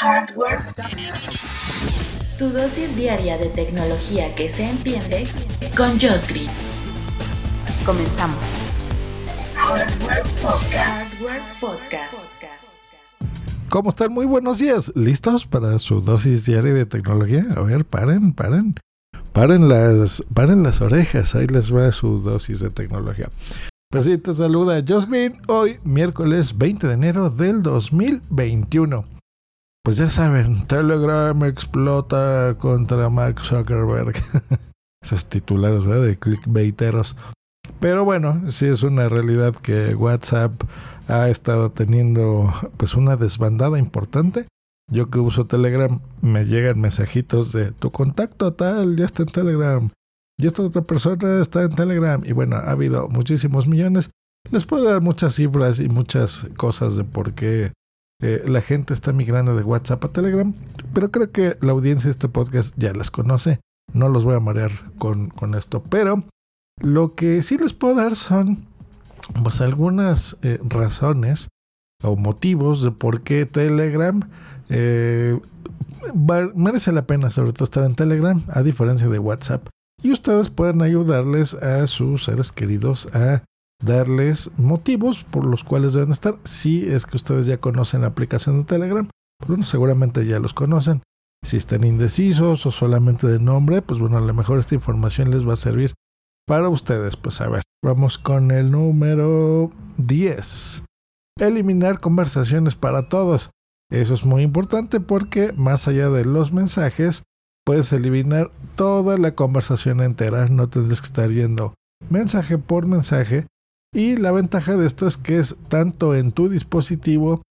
Hardware. Tu dosis diaria de tecnología que se entiende con Josh Green. Comenzamos. Hardware Podcast. Hardware Podcast. ¿Cómo están? Muy buenos días. ¿Listos para su dosis diaria de tecnología? A ver, paren, paren. Paren las, paren las orejas. Ahí les va su dosis de tecnología. Pues sí, te saluda Josh Green. Hoy, miércoles 20 de enero del 2021. Pues ya saben, Telegram explota contra Mark Zuckerberg. Esos titulares ¿verdad? de clickbaiteros. Pero bueno, sí es una realidad que WhatsApp ha estado teniendo pues una desbandada importante. Yo que uso Telegram me llegan mensajitos de tu contacto tal ya está en Telegram y esta otra persona está en Telegram y bueno, ha habido muchísimos millones. Les puedo dar muchas cifras y muchas cosas de por qué eh, la gente está migrando de WhatsApp a Telegram, pero creo que la audiencia de este podcast ya las conoce. No los voy a marear con, con esto, pero lo que sí les puedo dar son pues algunas eh, razones o motivos de por qué Telegram eh, merece la pena sobre todo estar en Telegram a diferencia de WhatsApp y ustedes pueden ayudarles a sus seres queridos a darles motivos por los cuales deben estar si es que ustedes ya conocen la aplicación de Telegram pues bueno seguramente ya los conocen si están indecisos o solamente de nombre pues bueno a lo mejor esta información les va a servir para ustedes. Pues a ver, vamos con el número 10. Eliminar conversaciones para todos. Eso es muy importante porque más allá de los mensajes, puedes eliminar toda la conversación entera. No tendrás que estar yendo mensaje por mensaje. Y la ventaja de esto es que es tanto en tu dispositivo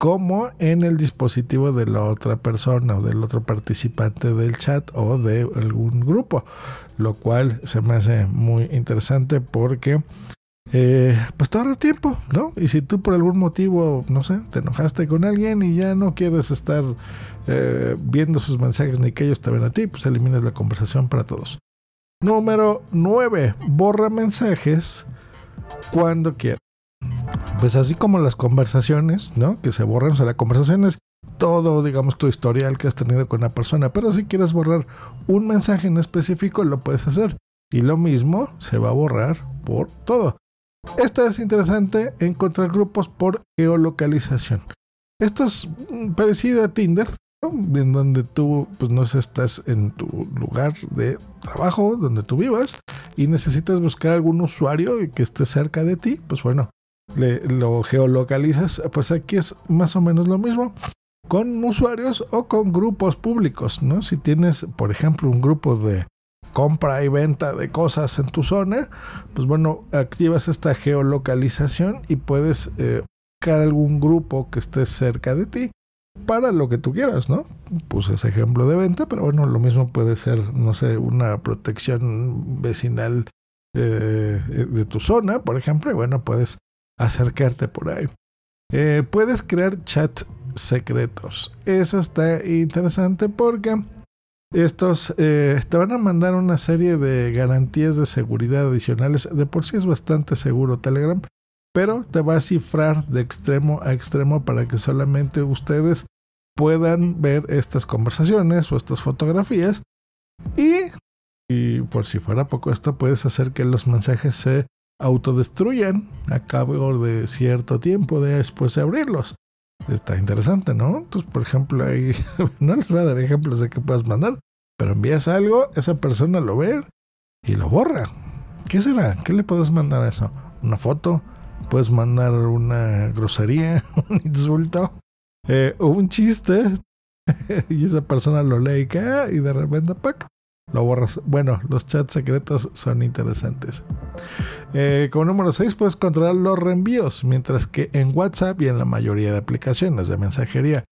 como en el dispositivo de la otra persona o del otro participante del chat o de algún grupo, lo cual se me hace muy interesante porque eh, pues te ahorra tiempo, ¿no? Y si tú por algún motivo, no sé, te enojaste con alguien y ya no quieres estar eh, viendo sus mensajes ni que ellos te ven a ti, pues eliminas la conversación para todos. Número 9. Borra mensajes cuando quieras pues así como las conversaciones, ¿no? Que se borran, o sea, la conversación es todo, digamos, tu historial que has tenido con una persona, pero si quieres borrar un mensaje en específico, lo puedes hacer. Y lo mismo se va a borrar por todo. Esto es interesante, encontrar grupos por geolocalización. Esto es parecido a Tinder. En donde tú, pues no sé, estás en tu lugar de trabajo, donde tú vivas, y necesitas buscar algún usuario que esté cerca de ti, pues bueno, le, lo geolocalizas, pues aquí es más o menos lo mismo con usuarios o con grupos públicos, ¿no? Si tienes, por ejemplo, un grupo de compra y venta de cosas en tu zona, pues bueno, activas esta geolocalización y puedes eh, buscar algún grupo que esté cerca de ti para lo que tú quieras, ¿no? Puse ese ejemplo de venta, pero bueno, lo mismo puede ser, no sé, una protección vecinal eh, de tu zona, por ejemplo, y bueno, puedes acercarte por ahí. Eh, puedes crear chats secretos. Eso está interesante porque estos eh, te van a mandar una serie de garantías de seguridad adicionales. De por sí es bastante seguro Telegram, pero te va a cifrar de extremo a extremo para que solamente ustedes puedan ver estas conversaciones o estas fotografías. Y, por si fuera poco esto, puedes hacer que los mensajes se autodestruyan a cabo de cierto tiempo después de abrirlos. Está interesante, ¿no? Entonces, por ejemplo, ahí no les voy a dar ejemplos de que puedas mandar, pero envías algo, esa persona lo ve y lo borra. ¿Qué será? ¿Qué le puedes mandar a eso? ¿Una foto? ¿Puedes mandar una grosería? ¿Un insulto? Eh, o un chiste? y esa persona lo lee y, ah", y de repente, lo borras. Bueno, los chats secretos son interesantes. Eh, como número 6 puedes controlar los reenvíos, mientras que en WhatsApp y en la mayoría de aplicaciones de mensajería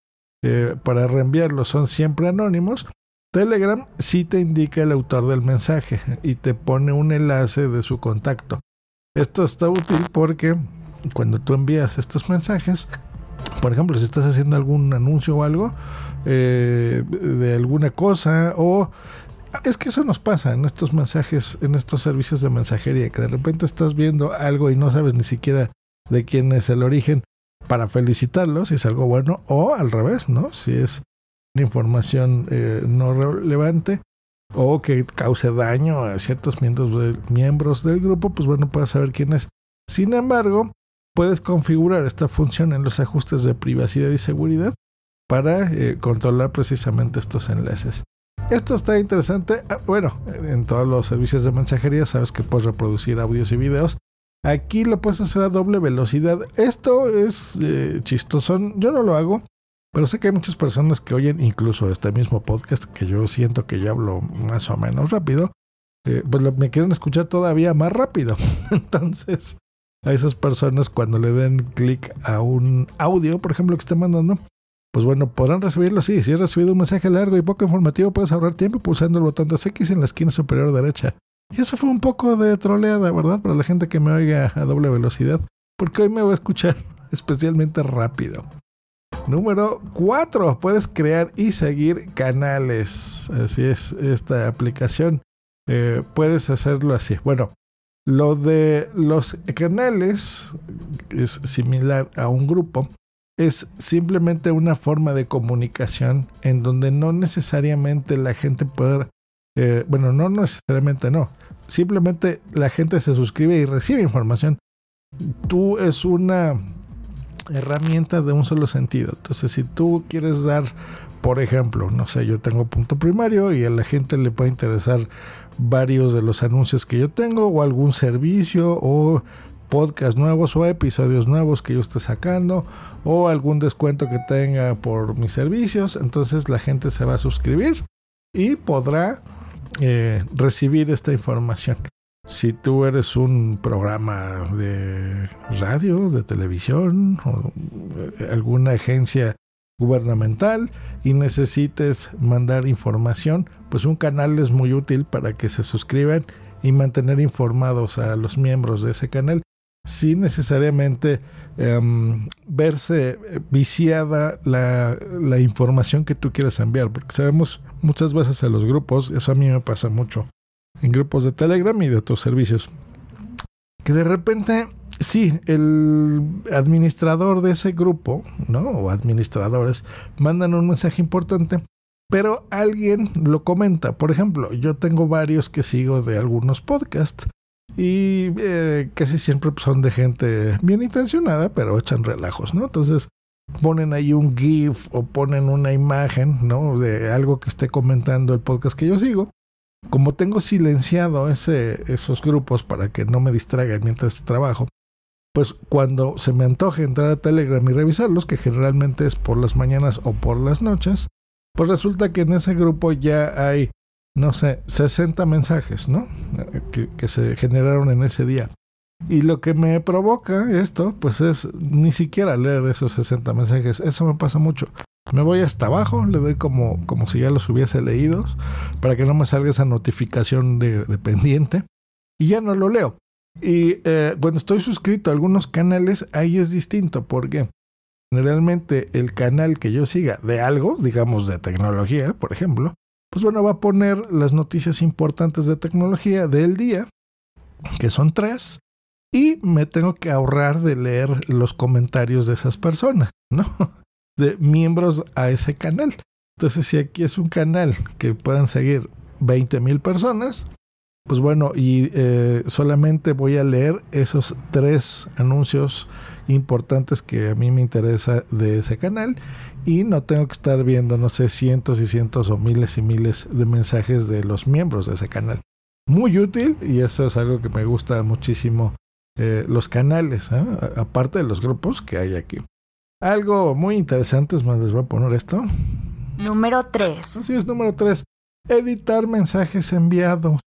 eh, para reenviarlos son siempre anónimos. Telegram sí te indica el autor del mensaje y te pone un enlace de su contacto. Esto está útil porque cuando tú envías estos mensajes, por ejemplo, si estás haciendo algún anuncio o algo eh, de alguna cosa o es que eso nos pasa en estos mensajes, en estos servicios de mensajería, que de repente estás viendo algo y no sabes ni siquiera de quién es el origen para felicitarlo, si es algo bueno, o al revés, ¿no? Si es información eh, no relevante o que cause daño a ciertos miembros, miembros del grupo, pues bueno, puedes saber quién es. Sin embargo, puedes configurar esta función en los ajustes de privacidad y seguridad para eh, controlar precisamente estos enlaces. Esto está interesante. Ah, bueno, en todos los servicios de mensajería sabes que puedes reproducir audios y videos. Aquí lo puedes hacer a doble velocidad. Esto es eh, chistoso. Yo no lo hago, pero sé que hay muchas personas que oyen incluso este mismo podcast que yo siento que ya hablo más o menos rápido. Eh, pues me quieren escuchar todavía más rápido. Entonces, a esas personas cuando le den clic a un audio, por ejemplo, que esté mandando, pues bueno, podrán recibirlo sí. Si has recibido un mensaje largo y poco informativo, puedes ahorrar tiempo pulsando el botón de X en la esquina superior derecha. Y eso fue un poco de troleada, ¿verdad? Para la gente que me oiga a doble velocidad, porque hoy me voy a escuchar especialmente rápido. Número 4. Puedes crear y seguir canales. Así es, esta aplicación. Eh, puedes hacerlo así. Bueno, lo de los canales es similar a un grupo es simplemente una forma de comunicación en donde no necesariamente la gente puede, eh, bueno, no necesariamente no, simplemente la gente se suscribe y recibe información. Tú es una herramienta de un solo sentido. Entonces, si tú quieres dar, por ejemplo, no sé, yo tengo punto primario y a la gente le puede interesar varios de los anuncios que yo tengo o algún servicio o podcast nuevos o episodios nuevos que yo esté sacando o algún descuento que tenga por mis servicios. Entonces la gente se va a suscribir y podrá eh, recibir esta información. Si tú eres un programa de radio, de televisión o eh, alguna agencia gubernamental y necesites mandar información, pues un canal es muy útil para que se suscriban y mantener informados a los miembros de ese canal. Sin necesariamente em, verse viciada la, la, información que tú quieres enviar, porque sabemos muchas veces en los grupos, eso a mí me pasa mucho, en grupos de Telegram y de otros servicios, que de repente, sí, el administrador de ese grupo, ¿no? O administradores, mandan un mensaje importante, pero alguien lo comenta. Por ejemplo, yo tengo varios que sigo de algunos podcasts y eh, casi siempre son de gente bien intencionada, pero echan relajos, ¿no? Entonces ponen ahí un GIF o ponen una imagen, ¿no? De algo que esté comentando el podcast que yo sigo. Como tengo silenciado ese, esos grupos para que no me distraigan mientras trabajo, pues cuando se me antoje entrar a Telegram y revisarlos, que generalmente es por las mañanas o por las noches, pues resulta que en ese grupo ya hay no sé, 60 mensajes, ¿no? Que, se generaron en ese día. Y lo que me provoca esto, pues es ni siquiera leer esos 60 mensajes. Eso me pasa mucho. Me voy hasta abajo, le doy como, como si ya los hubiese leído, para que no me salga esa notificación de, pendiente. Y ya no lo leo. Y eh, cuando estoy suscrito a algunos canales, ahí es distinto, porque generalmente el canal que yo siga de algo, digamos de tecnología, por ejemplo, pues bueno, va a poner las noticias importantes de tecnología del día, que son tres, y me tengo que ahorrar de leer los comentarios de esas personas, ¿no? De miembros a ese canal. Entonces, si aquí es un canal que puedan seguir 20 mil personas, pues bueno, y eh, solamente voy a leer esos tres anuncios importantes que a mí me interesa de ese canal y no tengo que estar viendo, no sé, cientos y cientos o miles y miles de mensajes de los miembros de ese canal. Muy útil y eso es algo que me gusta muchísimo eh, los canales, ¿eh? aparte de los grupos que hay aquí. Algo muy interesante, es más, les voy a poner esto. Número 3. Así es, número 3. Editar mensajes enviados.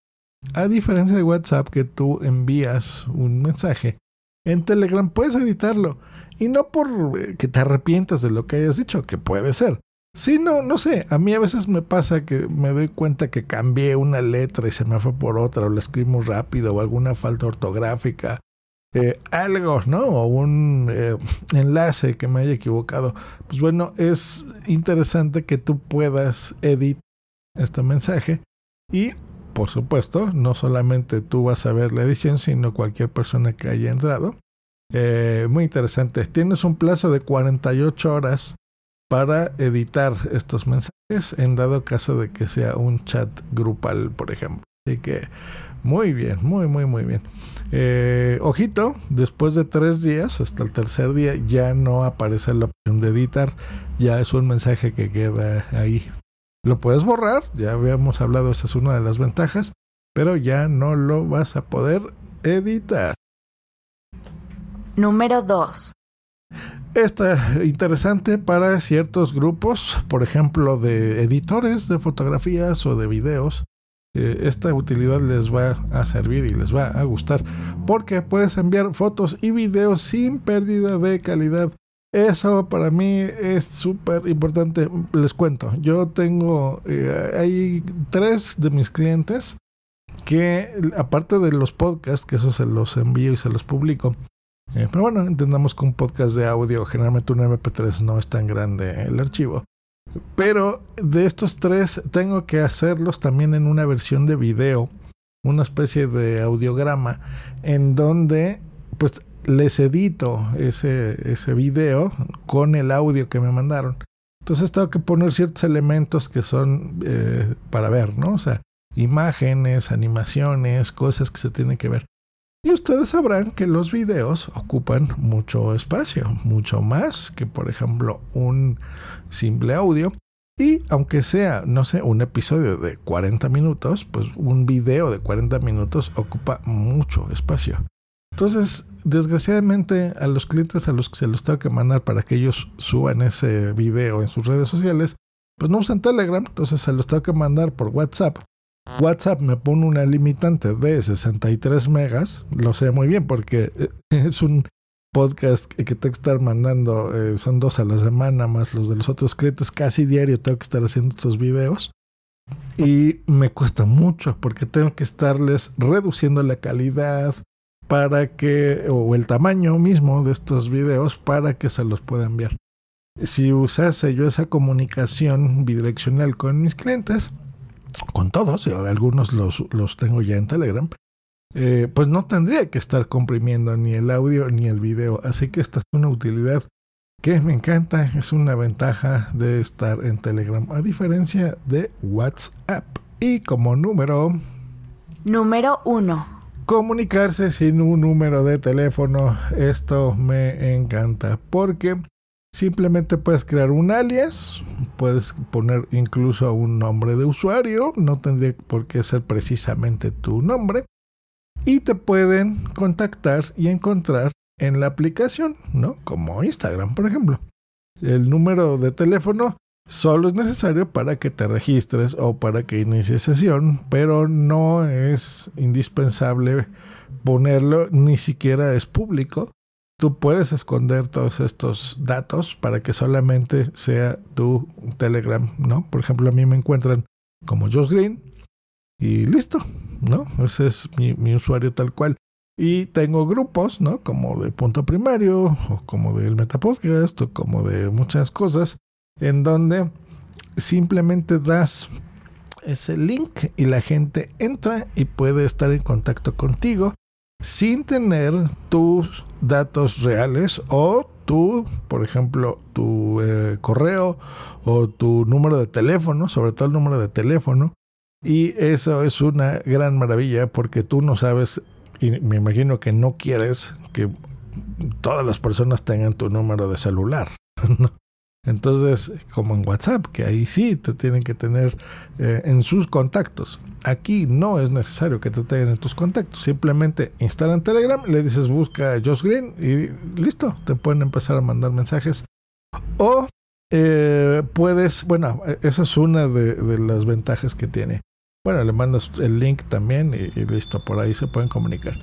A diferencia de WhatsApp que tú envías un mensaje, en Telegram puedes editarlo. Y no por eh, que te arrepientas de lo que hayas dicho, que puede ser, Sí, no, no sé. A mí a veces me pasa que me doy cuenta que cambié una letra y se me fue por otra, o la escribí muy rápido, o alguna falta ortográfica, eh, algo, ¿no? O un eh, enlace que me haya equivocado. Pues bueno, es interesante que tú puedas editar este mensaje y, por supuesto, no solamente tú vas a ver la edición, sino cualquier persona que haya entrado. Eh, muy interesante. Tienes un plazo de 48 horas para editar estos mensajes en dado caso de que sea un chat grupal, por ejemplo. Así que muy bien, muy, muy, muy bien. Eh, ojito, después de tres días, hasta el tercer día, ya no aparece la opción de editar. Ya es un mensaje que queda ahí. Lo puedes borrar, ya habíamos hablado, esa es una de las ventajas, pero ya no lo vas a poder editar. Número 2. Está interesante para ciertos grupos, por ejemplo, de editores de fotografías o de videos. Eh, esta utilidad les va a servir y les va a gustar porque puedes enviar fotos y videos sin pérdida de calidad. Eso para mí es súper importante. Les cuento, yo tengo, eh, hay tres de mis clientes que aparte de los podcasts, que eso se los envío y se los publico, eh, pero bueno, entendamos que un podcast de audio, generalmente un MP3 no es tan grande el archivo. Pero de estos tres tengo que hacerlos también en una versión de video, una especie de audiograma, en donde pues les edito ese, ese video con el audio que me mandaron. Entonces tengo que poner ciertos elementos que son eh, para ver, ¿no? O sea, imágenes, animaciones, cosas que se tienen que ver. Y ustedes sabrán que los videos ocupan mucho espacio, mucho más que por ejemplo un simple audio. Y aunque sea, no sé, un episodio de 40 minutos, pues un video de 40 minutos ocupa mucho espacio. Entonces, desgraciadamente a los clientes a los que se los tengo que mandar para que ellos suban ese video en sus redes sociales, pues no usan Telegram, entonces se los tengo que mandar por WhatsApp. WhatsApp me pone una limitante de 63 megas, lo sé muy bien porque eh, es un podcast que tengo que estar mandando, eh, son dos a la semana más los de los otros clientes, casi diario tengo que estar haciendo estos videos y me cuesta mucho porque tengo que estarles reduciendo la calidad para que, o el tamaño mismo de estos videos para que se los pueda enviar. Si usase yo esa comunicación bidireccional con mis clientes, con todos, algunos los, los tengo ya en Telegram, eh, pues no tendría que estar comprimiendo ni el audio ni el video. Así que esta es una utilidad que me encanta, es una ventaja de estar en Telegram, a diferencia de WhatsApp. Y como número... Número 1. Comunicarse sin un número de teléfono. Esto me encanta porque Simplemente puedes crear un alias, puedes poner incluso un nombre de usuario, no tendría por qué ser precisamente tu nombre, y te pueden contactar y encontrar en la aplicación, ¿no? Como Instagram, por ejemplo. El número de teléfono solo es necesario para que te registres o para que inicies sesión, pero no es indispensable ponerlo, ni siquiera es público tú puedes esconder todos estos datos para que solamente sea tu Telegram, ¿no? Por ejemplo, a mí me encuentran como Josh Green y listo, ¿no? Ese es mi, usuario tal cual. Y tengo grupos, ¿no? Como de punto primario, o como del Metapodcast, o como de muchas cosas, en donde simplemente das ese link y la gente entra y puede estar en contacto contigo sin tener tus datos reales o tu, por ejemplo, tu eh, correo o tu número de teléfono, sobre todo el número de teléfono. Y eso es una gran maravilla porque tú no sabes, y me imagino que no quieres que todas las personas tengan tu número de celular. Entonces, como en WhatsApp, que ahí sí te tienen que tener eh, en sus contactos. Aquí no es necesario que te tengan en tus contactos. Simplemente instalan Telegram, le dices busca a Josh Green y listo, te pueden empezar a mandar mensajes. O eh, puedes, bueno, esa es una de, las ventajas que tiene. Bueno, le mandas el link también y, listo, por ahí se pueden comunicar.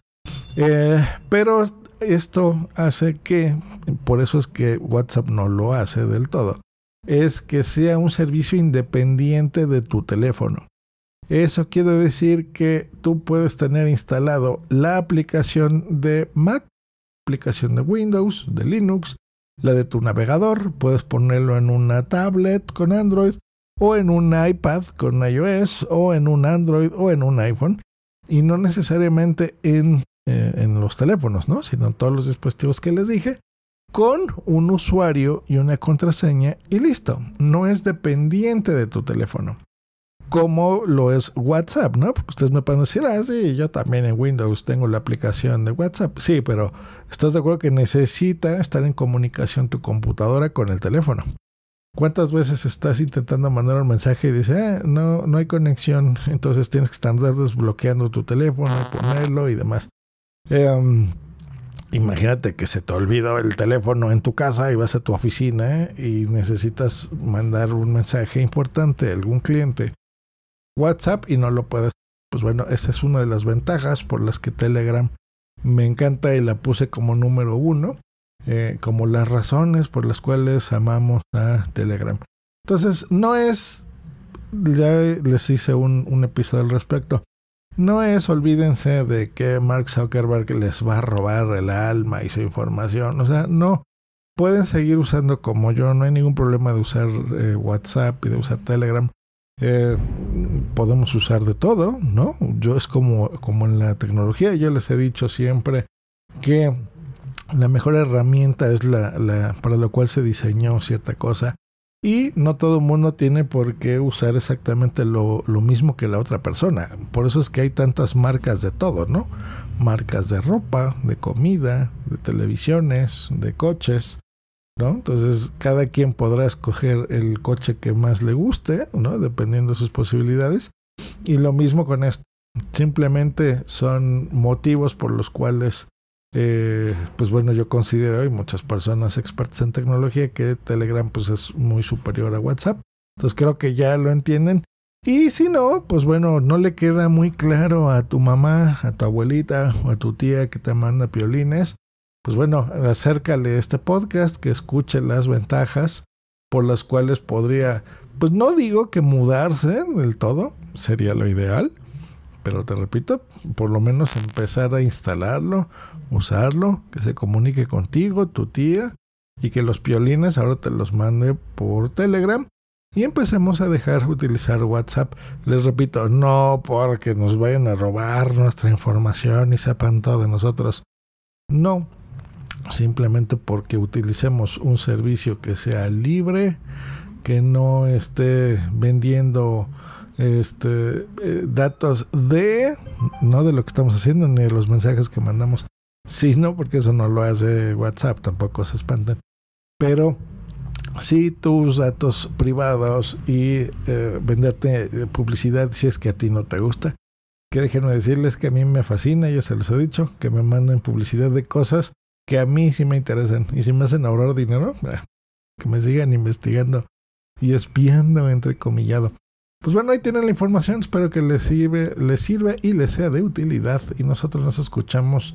Eh, pero esto hace que, por eso es que WhatsApp no lo hace del todo, es que sea un servicio independiente de tu teléfono. Eso quiere decir que tú puedes tener instalado la aplicación de Mac, aplicación de Windows, de Linux, la de tu navegador, puedes ponerlo en una tablet con Android o en un iPad con iOS o en un Android o en un iPhone y no necesariamente en, eh, en los teléfonos, ¿no? sino en todos los dispositivos que les dije con un usuario y una contraseña y listo. No es dependiente de tu teléfono. Como lo es WhatsApp, ¿no? Porque ustedes me pueden decir, ah, sí, yo también en Windows tengo la aplicación de WhatsApp. Sí, pero ¿estás de acuerdo que necesita estar en comunicación tu computadora con el teléfono? ¿Cuántas veces estás intentando mandar un mensaje y dice, ah, no, no hay conexión, entonces tienes que estar desbloqueando tu teléfono, ponerlo y demás? Eh, Imagínate que se te olvidó el teléfono en tu casa y vas a tu oficina ¿eh? y necesitas mandar un mensaje importante a algún cliente. WhatsApp y no lo puedes. Pues bueno, esa es una de las ventajas por las que Telegram me encanta y la puse como número uno, eh, como las razones por las cuales amamos a Telegram. Entonces, no es, ya les hice un episodio al respecto, no es, olvídense de que Mark Zuckerberg les va a robar el alma y su información. O sea, no. Pueden seguir usando como yo, no hay ningún problema de usar eh, WhatsApp y de usar Telegram. Eh, podemos usar de todo, ¿no? Yo es como, como en la tecnología, yo les he dicho siempre que la mejor herramienta es la, la para la cual se diseñó cierta cosa y no todo el mundo tiene por qué usar exactamente lo, mismo que la otra persona. Por eso es que hay tantas marcas de todo, ¿no? Marcas de ropa, de comida, de televisiones, de coches, ¿no? Entonces cada quien podrá escoger el coche que más le guste, ¿no? Dependiendo de sus posibilidades. Y lo mismo con esto. Simplemente son motivos por los cuales eh, pues bueno, yo considero, y muchas personas expertas en tecnología, que Telegram pues es muy superior a WhatsApp. Entonces creo que ya lo entienden. Y si no, pues bueno, no le queda muy claro a tu mamá, a tu abuelita o a tu tía que te manda piolines, pues bueno, acércale este podcast, que escuche las ventajas por las cuales podría, pues no digo que mudarse del todo, sería lo ideal, pero te repito, por lo menos empezar a instalarlo usarlo, que se comunique contigo, tu tía, y que los piolines ahora te los mande por Telegram. Y empecemos a dejar utilizar WhatsApp. Les repito, no porque nos vayan a robar nuestra información y sepan todo de nosotros. No, simplemente porque utilicemos un servicio que sea libre, que no esté vendiendo este eh, datos de no de lo que estamos haciendo ni de los mensajes que mandamos Sí, no, porque eso no lo hace WhatsApp, tampoco se espantan. Pero sí tus datos privados y eh, venderte eh, publicidad si es que a ti no te gusta. Que déjenme decirles que a mí me fascina, ya se los he dicho, que me manden publicidad de cosas que a mí sí me interesan. Y si me hacen ahorrar dinero, que me sigan investigando y espiando, entrecomillado. Pues bueno, ahí tienen la información. Espero que les sirve, les sirva y les sea de utilidad. Y nosotros nos escuchamos